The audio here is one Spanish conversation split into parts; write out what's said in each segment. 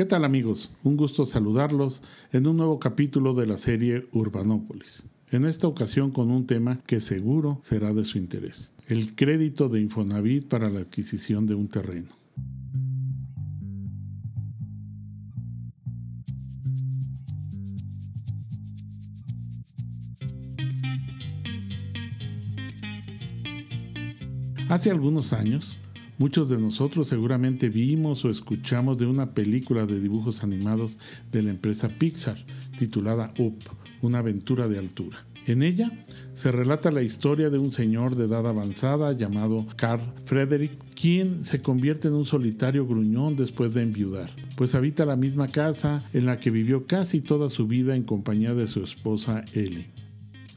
¿Qué tal amigos? Un gusto saludarlos en un nuevo capítulo de la serie Urbanópolis. En esta ocasión con un tema que seguro será de su interés, el crédito de Infonavit para la adquisición de un terreno. Hace algunos años, Muchos de nosotros seguramente vimos o escuchamos de una película de dibujos animados de la empresa Pixar titulada Up, una aventura de altura. En ella se relata la historia de un señor de edad avanzada llamado Carl Frederick, quien se convierte en un solitario gruñón después de enviudar, pues habita la misma casa en la que vivió casi toda su vida en compañía de su esposa Ellie.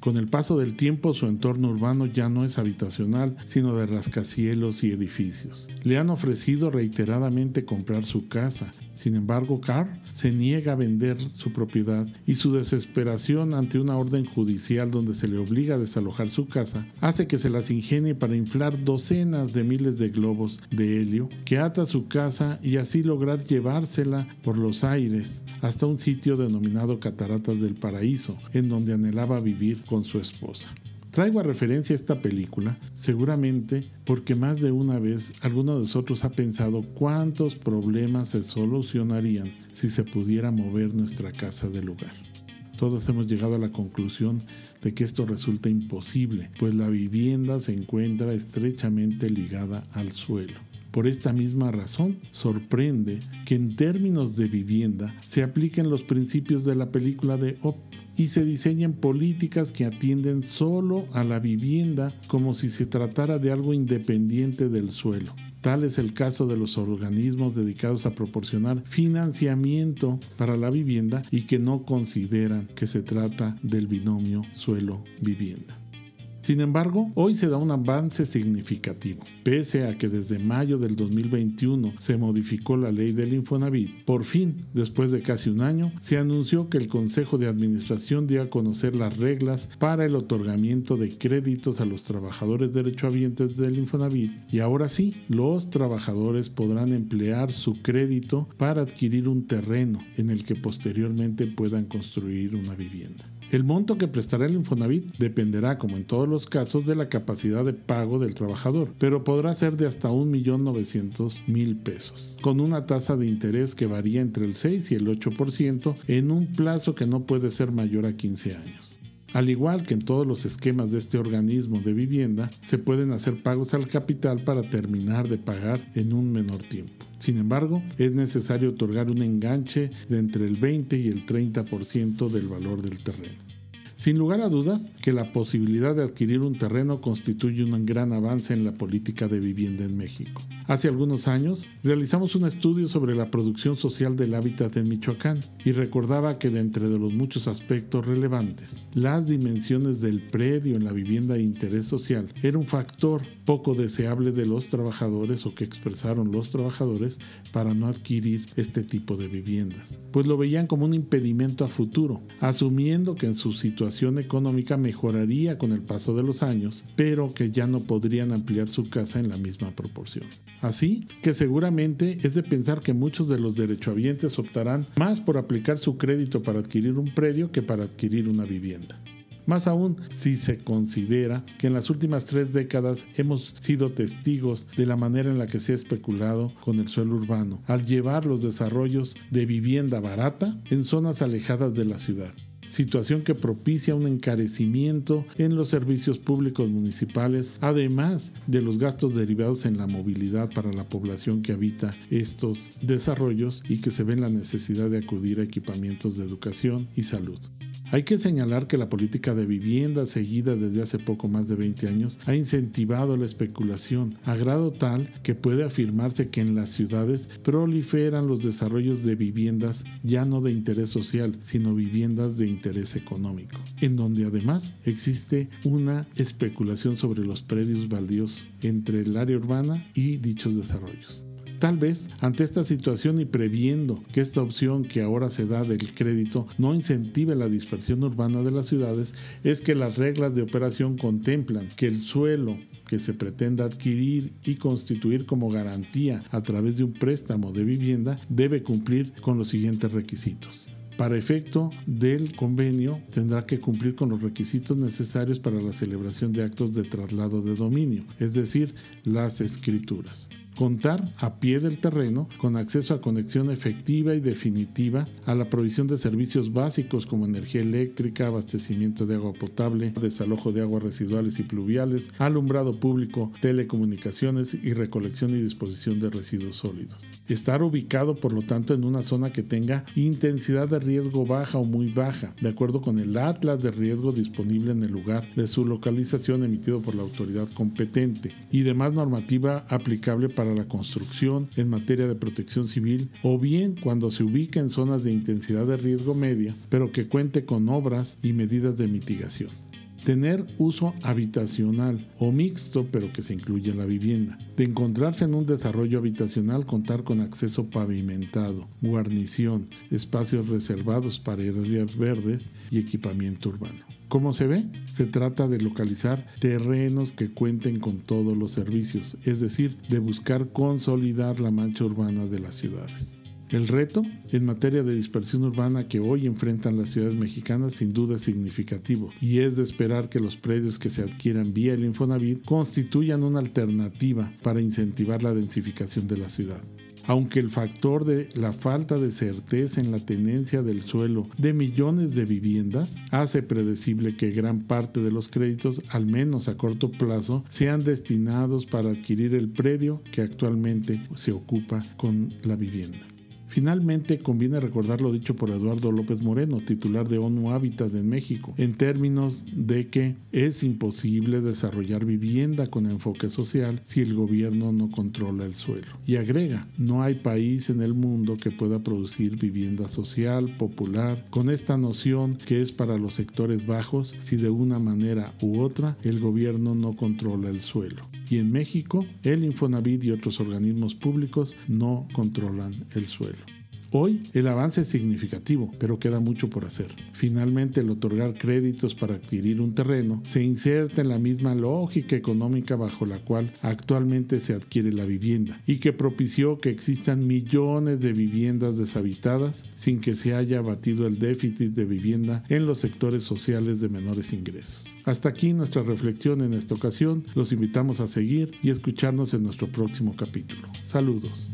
Con el paso del tiempo su entorno urbano ya no es habitacional, sino de rascacielos y edificios. Le han ofrecido reiteradamente comprar su casa sin embargo, Carr se niega a vender su propiedad y su desesperación ante una orden judicial donde se le obliga a desalojar su casa hace que se las ingenie para inflar docenas de miles de globos de helio que ata su casa y así lograr llevársela por los aires hasta un sitio denominado Cataratas del Paraíso, en donde anhelaba vivir su esposa. Traigo a referencia esta película seguramente porque más de una vez alguno de nosotros ha pensado cuántos problemas se solucionarían si se pudiera mover nuestra casa de lugar. Todos hemos llegado a la conclusión de que esto resulta imposible, pues la vivienda se encuentra estrechamente ligada al suelo. Por esta misma razón, sorprende que en términos de vivienda se apliquen los principios de la película de Op y se diseñan políticas que atienden solo a la vivienda como si se tratara de algo independiente del suelo. Tal es el caso de los organismos dedicados a proporcionar financiamiento para la vivienda y que no consideran que se trata del binomio suelo-vivienda. Sin embargo, hoy se da un avance significativo. Pese a que desde mayo del 2021 se modificó la ley del Infonavit, por fin, después de casi un año, se anunció que el Consejo de Administración dio a conocer las reglas para el otorgamiento de créditos a los trabajadores derechohabientes del Infonavit y ahora sí, los trabajadores podrán emplear su crédito para adquirir un terreno en el que posteriormente puedan construir una vivienda. El monto que prestará el Infonavit dependerá, como en todos los casos, de la capacidad de pago del trabajador, pero podrá ser de hasta 1.900.000 pesos, con una tasa de interés que varía entre el 6 y el 8% en un plazo que no puede ser mayor a 15 años. Al igual que en todos los esquemas de este organismo de vivienda, se pueden hacer pagos al capital para terminar de pagar en un menor tiempo. Sin embargo, es necesario otorgar un enganche de entre el 20 y el 30% del valor del terreno. Sin lugar a dudas que la posibilidad de adquirir un terreno constituye un gran avance en la política de vivienda en México. Hace algunos años realizamos un estudio sobre la producción social del hábitat en Michoacán y recordaba que de entre de los muchos aspectos relevantes, las dimensiones del predio en la vivienda de interés social era un factor poco deseable de los trabajadores o que expresaron los trabajadores para no adquirir este tipo de viviendas, pues lo veían como un impedimento a futuro, asumiendo que en su situación económica mejoraría con el paso de los años, pero que ya no podrían ampliar su casa en la misma proporción. Así que seguramente es de pensar que muchos de los derechohabientes optarán más por aplicar su crédito para adquirir un predio que para adquirir una vivienda. Más aún si se considera que en las últimas tres décadas hemos sido testigos de la manera en la que se ha especulado con el suelo urbano, al llevar los desarrollos de vivienda barata en zonas alejadas de la ciudad situación que propicia un encarecimiento en los servicios públicos municipales, además de los gastos derivados en la movilidad para la población que habita estos desarrollos y que se ve en la necesidad de acudir a equipamientos de educación y salud. Hay que señalar que la política de vivienda seguida desde hace poco más de 20 años ha incentivado la especulación a grado tal que puede afirmarse que en las ciudades proliferan los desarrollos de viviendas ya no de interés social, sino viviendas de interés económico, en donde además existe una especulación sobre los predios baldíos entre el área urbana y dichos desarrollos. Tal vez ante esta situación y previendo que esta opción que ahora se da del crédito no incentive la dispersión urbana de las ciudades, es que las reglas de operación contemplan que el suelo que se pretenda adquirir y constituir como garantía a través de un préstamo de vivienda debe cumplir con los siguientes requisitos. Para efecto del convenio, tendrá que cumplir con los requisitos necesarios para la celebración de actos de traslado de dominio, es decir, las escrituras. Contar a pie del terreno con acceso a conexión efectiva y definitiva a la provisión de servicios básicos como energía eléctrica, abastecimiento de agua potable, desalojo de aguas residuales y pluviales, alumbrado público, telecomunicaciones y recolección y disposición de residuos sólidos. Estar ubicado, por lo tanto, en una zona que tenga intensidad de riesgo baja o muy baja, de acuerdo con el atlas de riesgo disponible en el lugar de su localización emitido por la autoridad competente y demás normativa aplicable para para la construcción en materia de protección civil o bien cuando se ubica en zonas de intensidad de riesgo media, pero que cuente con obras y medidas de mitigación. Tener uso habitacional o mixto, pero que se incluya la vivienda. De encontrarse en un desarrollo habitacional, contar con acceso pavimentado, guarnición, espacios reservados para áreas verdes y equipamiento urbano. Como se ve, se trata de localizar terrenos que cuenten con todos los servicios, es decir, de buscar consolidar la mancha urbana de las ciudades. El reto en materia de dispersión urbana que hoy enfrentan las ciudades mexicanas sin duda es significativo y es de esperar que los predios que se adquieran vía el Infonavit constituyan una alternativa para incentivar la densificación de la ciudad aunque el factor de la falta de certeza en la tenencia del suelo de millones de viviendas hace predecible que gran parte de los créditos, al menos a corto plazo, sean destinados para adquirir el predio que actualmente se ocupa con la vivienda. Finalmente, conviene recordar lo dicho por Eduardo López Moreno, titular de ONU Hábitat en México, en términos de que es imposible desarrollar vivienda con enfoque social si el gobierno no controla el suelo. Y agrega, no hay país en el mundo que pueda producir vivienda social, popular, con esta noción que es para los sectores bajos si de una manera u otra el gobierno no controla el suelo. Y en México, el Infonavit y otros organismos públicos no controlan el suelo. Hoy el avance es significativo, pero queda mucho por hacer. Finalmente, el otorgar créditos para adquirir un terreno se inserta en la misma lógica económica bajo la cual actualmente se adquiere la vivienda y que propició que existan millones de viviendas deshabitadas sin que se haya abatido el déficit de vivienda en los sectores sociales de menores ingresos. Hasta aquí nuestra reflexión en esta ocasión. Los invitamos a seguir y escucharnos en nuestro próximo capítulo. Saludos.